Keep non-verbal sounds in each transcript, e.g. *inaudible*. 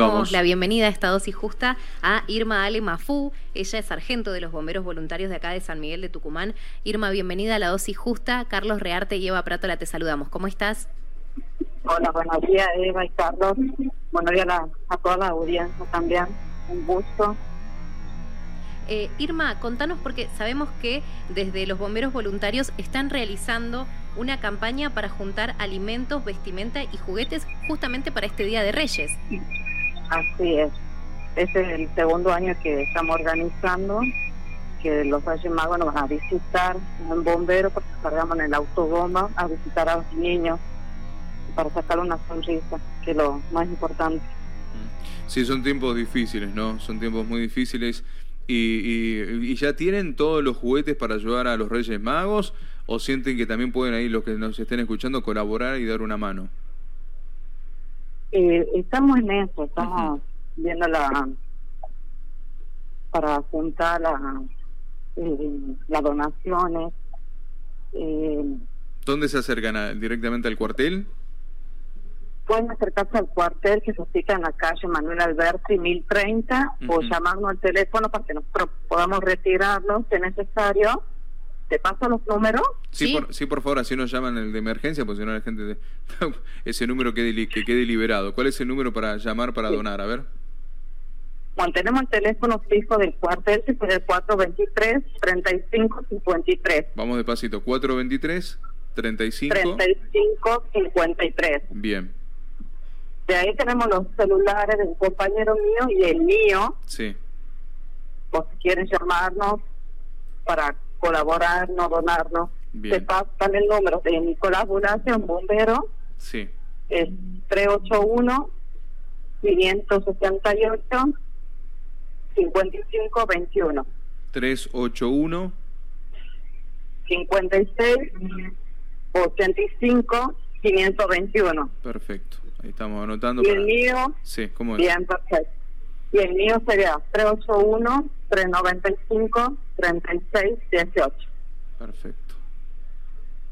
damos la bienvenida a esta dosis justa a Irma Ale Mafú. Ella es sargento de los bomberos voluntarios de acá de San Miguel de Tucumán. Irma, bienvenida a la dosis justa. Carlos Rearte y Eva Prátola, te saludamos. ¿Cómo estás? Hola, buenos días, Eva y Carlos. Buenos días a, a toda la audiencia también. Un gusto. Eh, Irma, contanos porque sabemos que desde los bomberos voluntarios están realizando una campaña para juntar alimentos, vestimenta y juguetes justamente para este Día de Reyes. Así es. Este es el segundo año que estamos organizando, que los Reyes Magos nos van a visitar en bombero porque cargamos en el autobomba a visitar a los niños para sacar una sonrisa, que es lo más importante. Sí, son tiempos difíciles, ¿no? Son tiempos muy difíciles. Y, y, ya tienen todos los juguetes para ayudar a los Reyes Magos o sienten que también pueden ahí los que nos estén escuchando colaborar y dar una mano? Eh, estamos en eso, estamos viendo la para juntar la, eh, las donaciones. Eh, ¿Dónde se acercan? ¿Directamente al cuartel? pueden acercarse al cuartel que se ubica en la calle Manuel Alberti 1030 o llamarnos al teléfono para que nosotros podamos retirarlos si es necesario. ¿Te paso los números? Sí, Por, sí, por favor, así nos llaman el de emergencia, porque si no la gente... *laughs* ese número quede, que quede liberado. ¿Cuál es el número para llamar, para donar? A ver. Bueno, tenemos el teléfono fijo del cuartel, que es el 423-3553. Vamos despacito, 423 35 3553. Bien. De ahí tenemos los celulares de un compañero mío y el mío. Sí. Por si quieren llamarnos para colaborar, no donarnos. Bien. Te pasan el número de Nicolás Bulacio, un bombero. Sí. Es 381 568 5521. 381 56 85 521. Perfecto. Ahí estamos anotando. Y el mío. Sí, ¿cómo es? Bien, perfecto. Y el mío sería 381-395-3618. Perfecto.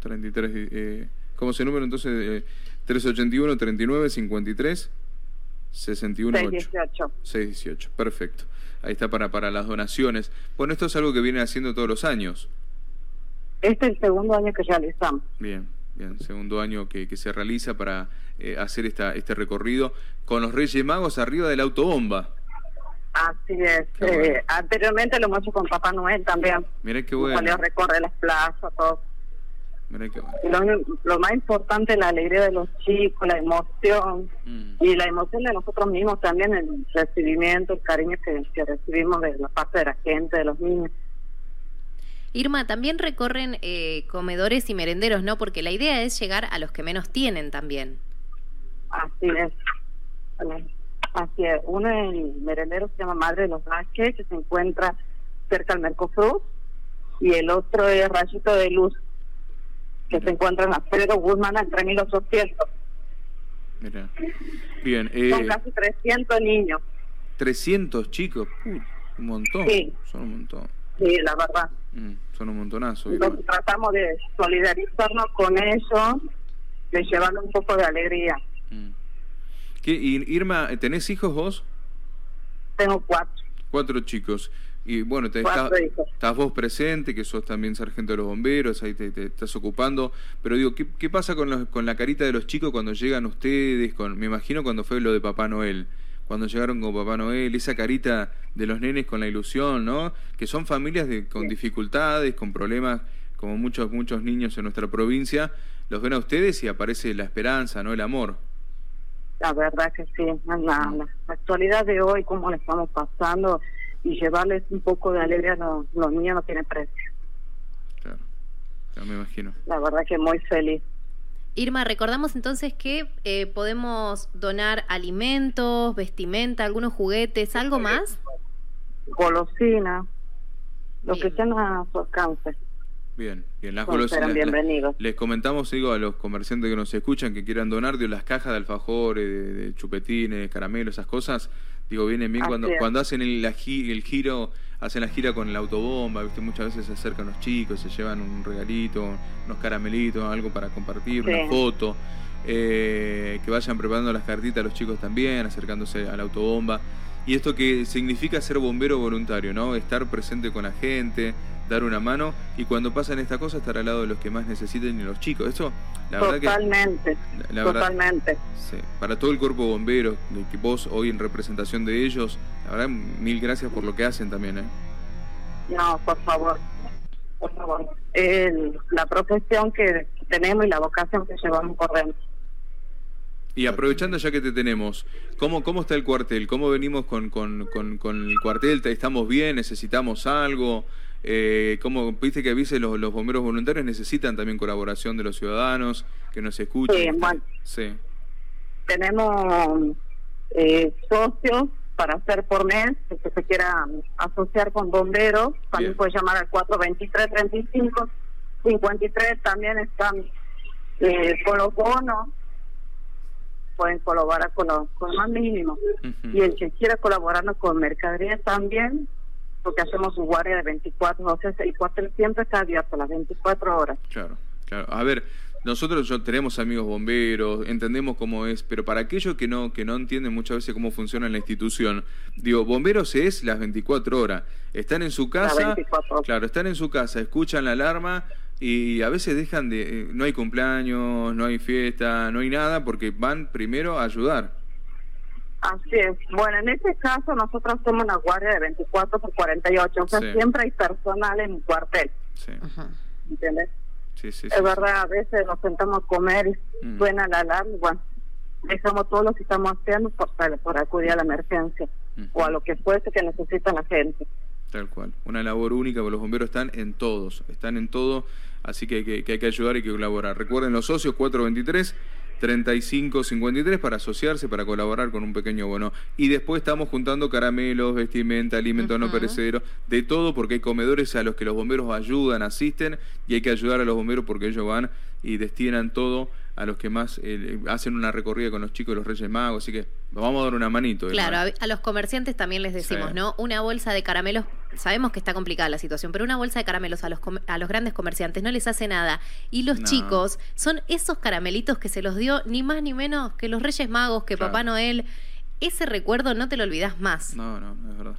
33. Eh, ¿Cómo se número entonces? Eh, 381 39 53 61 618. 618. Perfecto. Ahí está para, para las donaciones. Bueno, esto es algo que viene haciendo todos los años. Este es el segundo año que realizamos. Bien. Bien, segundo año que, que se realiza para eh, hacer esta, este recorrido con los Reyes Magos arriba de la autobomba. Así es. Eh, anteriormente lo hemos hecho con Papá Noel también. Mira qué bueno. Cuando recorre las plazas, todo. Mira qué bueno. Lo, lo, más importante es la alegría de los chicos, la emoción mm. y la emoción de nosotros mismos también, el recibimiento, el cariño que, que recibimos de la parte de la gente, de los niños. Irma, también recorren eh, comedores y merenderos, ¿no? Porque la idea es llegar a los que menos tienen también. Así es. Así es. Uno es el merendero se llama Madre de los Vázquez, que se encuentra cerca del Mercosur, y el otro es Rayito de Luz, que se encuentra en Alfredo Guzmán entre 1800. Mira. Bien. Eh, Son casi 300 niños. 300 chicos, un montón. Sí. Son un montón. Sí, la verdad. Mm, son un montonazo. Entonces, tratamos de solidarizarnos con ellos, de llevarle un poco de alegría. Mm. ¿Qué, Irma, ¿tenés hijos vos? Tengo cuatro. Cuatro chicos. Y bueno, te estás, vos presente, que sos también sargento de los bomberos, ahí te, estás ocupando. Pero digo, ¿qué, qué pasa con, con la carita de los chicos cuando llegan ustedes? Con, me imagino cuando fue lo de Papá Noel cuando llegaron con Papá Noel, esa carita de los nenes con la ilusión, ¿no? Que son familias de, con dificultades, con problemas, como muchos, muchos niños en nuestra provincia, los ven a ustedes y aparece la esperanza, ¿no? El amor. La verdad que sí, la, la, actualidad de hoy, cómo le estamos pasando y llevarles un poco de alegría a los, los niños no tiene precio. Claro, ya me imagino. La verdad que muy feliz. Irma, recordamos entonces que eh, podemos donar alimentos, vestimenta, algunos juguetes, ¿algo más? Golosina, lo que sea a su alcance. Bien, bien, las golosinas. bienvenidos. Les comentamos, digo, a los comerciantes que nos escuchan que quieran donar, de las cajas de alfajores, de, chupetines, caramelos, esas cosas, digo, vienen bien cuando, cuando hacen el, el giro hacen la gira con la autobomba, ¿viste? muchas veces se acercan los chicos, se llevan un regalito, unos caramelitos, algo para compartir, una foto. eh, que vayan preparando las cartitas a los chicos también, acercándose a la autobomba. Y esto que significa ser bombero voluntario, ¿no? Estar presente con la gente, dar una mano y cuando pasan estas cosas estar al lado de los que más necesiten y los chicos. Eso, la verdad que... Totalmente, totalmente. sí, para todo el cuerpo bombero, que vos hoy en representación de ellos, la verdad, mil gracias por lo que hacen también, ¿eh? No, por favor, por favor. la profesión que tenemos y la vocación que llevamos por dentro. Y aprovechando ya que te tenemos, ¿cómo, cómo está el cuartel? ¿Cómo venimos con, con, con, el cuartel? ¿Estamos bien? ¿Necesitamos algo? Eh, ¿cómo, viste que avise los, los bomberos voluntarios necesitan también colaboración de los ciudadanos, que nos escuchen? Sí, bueno. Sí. Tenemos eh, socios para hacer por mes, el que se quiera asociar con bomberos, también puede llamar al 423-35. 53 también están eh, con los bonos pueden colaborar con lo, con más mínimo. Y el que quiera colaborarnos con mercadería también, porque hacemos su guardia de 24, o sea, el cuartel siempre está abierto las 24 horas. Claro, claro. A ver, nosotros yo, tenemos amigos bomberos, entendemos cómo es, pero para aquellos que no que no entienden muchas veces cómo funciona la institución, digo, bomberos es las 24 horas. Están en su casa, claro, están en su casa, escuchan la alarma, y a veces dejan de, eh, no hay cumpleaños, no hay fiesta, no hay nada, porque van primero a ayudar. Así es. Bueno, en este caso nosotros somos una guardia de 24 por 48, o sea, siempre hay personal en el cuartel. Sí. ¿Entiendes? Sí, sí, es verdad, a veces nos sentamos a comer y mm. suena la alarma, bueno, dejamos todo lo que estamos haciendo por, por acudir a la emergencia o a lo que fuese que necesita la gente. Tal cual. Una labor única, porque los bomberos están en todos, están en todo, así que hay que, que hay que ayudar y que colaborar. Recuerden los socios 423 3553 para asociarse, para colaborar con un pequeño bono. Y después estamos juntando caramelos, vestimenta, alimentos no perecederos, de todo, porque hay comedores a los que los bomberos ayudan, asisten, y hay que ayudar a los bomberos porque ellos van y destinan todo a los que más eh, hacen una recorrida con los chicos de los Reyes Magos, así que vamos a dar una manito. Claro, a, los comerciantes también les decimos, ¿no? Una bolsa de caramelos, sabemos que está complicada la situación, pero una bolsa de caramelos a los, a los grandes comerciantes no les hace nada. Y los chicos son esos caramelitos que se los dio ni más ni menos que los Reyes Magos, que Papá Noel. Ese recuerdo no te lo olvidas más. No, no, es verdad.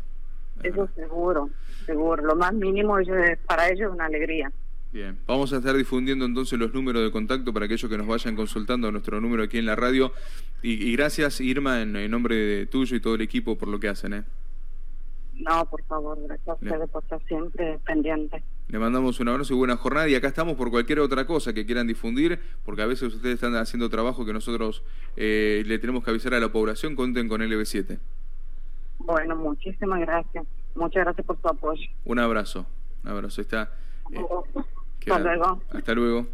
Eso seguro, seguro. Lo más mínimo para ellos es una alegría. Bien, vamos a estar difundiendo entonces los números de contacto para aquellos que nos vayan consultando nuestro número aquí en la radio. Y, gracias, Irma, en, nombre de tuyo y todo el equipo por lo que hacen. ¿eh? No, por favor, gracias a ustedes por estar siempre pendiente. Le mandamos un abrazo y buena jornada y acá estamos por cualquier otra cosa que quieran difundir, porque a veces ustedes están haciendo trabajo que nosotros eh, le tenemos que avisar a la población, cuenten con LB7. Bueno, muchísimas gracias. Muchas gracias por su apoyo. Un abrazo, un abrazo. Está... Eh, hasta luego. Hasta luego.